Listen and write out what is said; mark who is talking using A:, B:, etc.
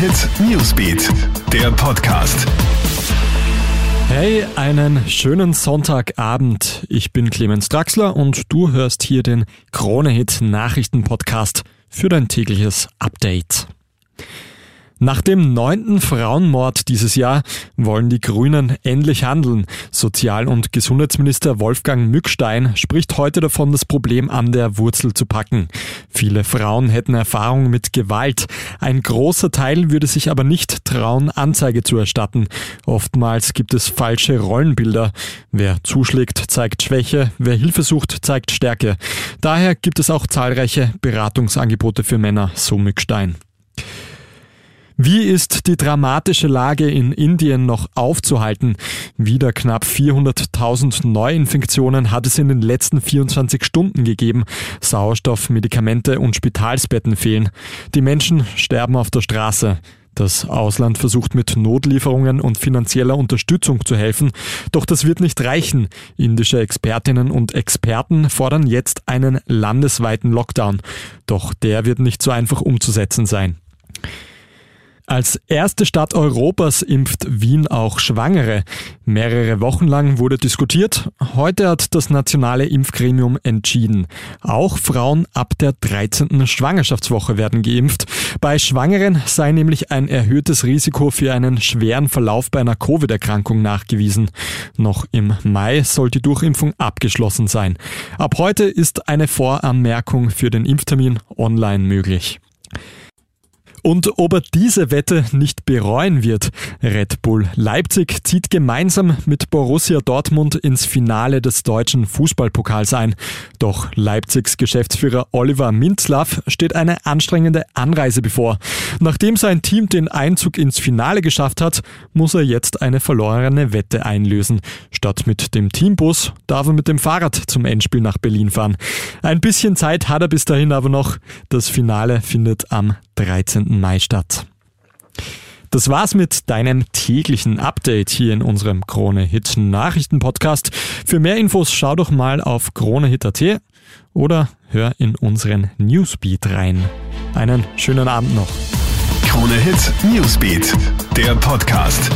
A: Hit Newsbeat, der Podcast.
B: Hey, einen schönen Sonntagabend. Ich bin Clemens Draxler und du hörst hier den Krone Hit Nachrichten Podcast für dein tägliches Update. Nach dem neunten Frauenmord dieses Jahr wollen die Grünen endlich handeln. Sozial- und Gesundheitsminister Wolfgang Mückstein spricht heute davon, das Problem an der Wurzel zu packen. Viele Frauen hätten Erfahrung mit Gewalt. Ein großer Teil würde sich aber nicht trauen, Anzeige zu erstatten. Oftmals gibt es falsche Rollenbilder. Wer zuschlägt, zeigt Schwäche. Wer Hilfe sucht, zeigt Stärke. Daher gibt es auch zahlreiche Beratungsangebote für Männer, so Mückstein. Wie ist die dramatische Lage in Indien noch aufzuhalten? Wieder knapp 400.000 Neuinfektionen hat es in den letzten 24 Stunden gegeben. Sauerstoff, Medikamente und Spitalsbetten fehlen. Die Menschen sterben auf der Straße. Das Ausland versucht mit Notlieferungen und finanzieller Unterstützung zu helfen, doch das wird nicht reichen. Indische Expertinnen und Experten fordern jetzt einen landesweiten Lockdown. Doch der wird nicht so einfach umzusetzen sein. Als erste Stadt Europas impft Wien auch Schwangere. Mehrere Wochen lang wurde diskutiert. Heute hat das nationale Impfgremium entschieden. Auch Frauen ab der 13. Schwangerschaftswoche werden geimpft. Bei Schwangeren sei nämlich ein erhöhtes Risiko für einen schweren Verlauf bei einer Covid-Erkrankung nachgewiesen. Noch im Mai soll die Durchimpfung abgeschlossen sein. Ab heute ist eine Voranmerkung für den Impftermin online möglich. Und ob er diese Wette nicht bereuen wird. Red Bull Leipzig zieht gemeinsam mit Borussia Dortmund ins Finale des deutschen Fußballpokals ein. Doch Leipzigs Geschäftsführer Oliver Minzlaff steht eine anstrengende Anreise bevor. Nachdem sein Team den Einzug ins Finale geschafft hat, muss er jetzt eine verlorene Wette einlösen. Statt mit dem Teambus darf er mit dem Fahrrad zum Endspiel nach Berlin fahren. Ein bisschen Zeit hat er bis dahin aber noch. Das Finale findet am 13. Mai statt. Das war's mit deinem täglichen Update hier in unserem Krone Hit Nachrichten Podcast. Für mehr Infos schau doch mal auf kronehit.at oder hör in unseren Newsbeat rein. Einen schönen Abend noch.
A: Krone Hit Newsbeat, der Podcast.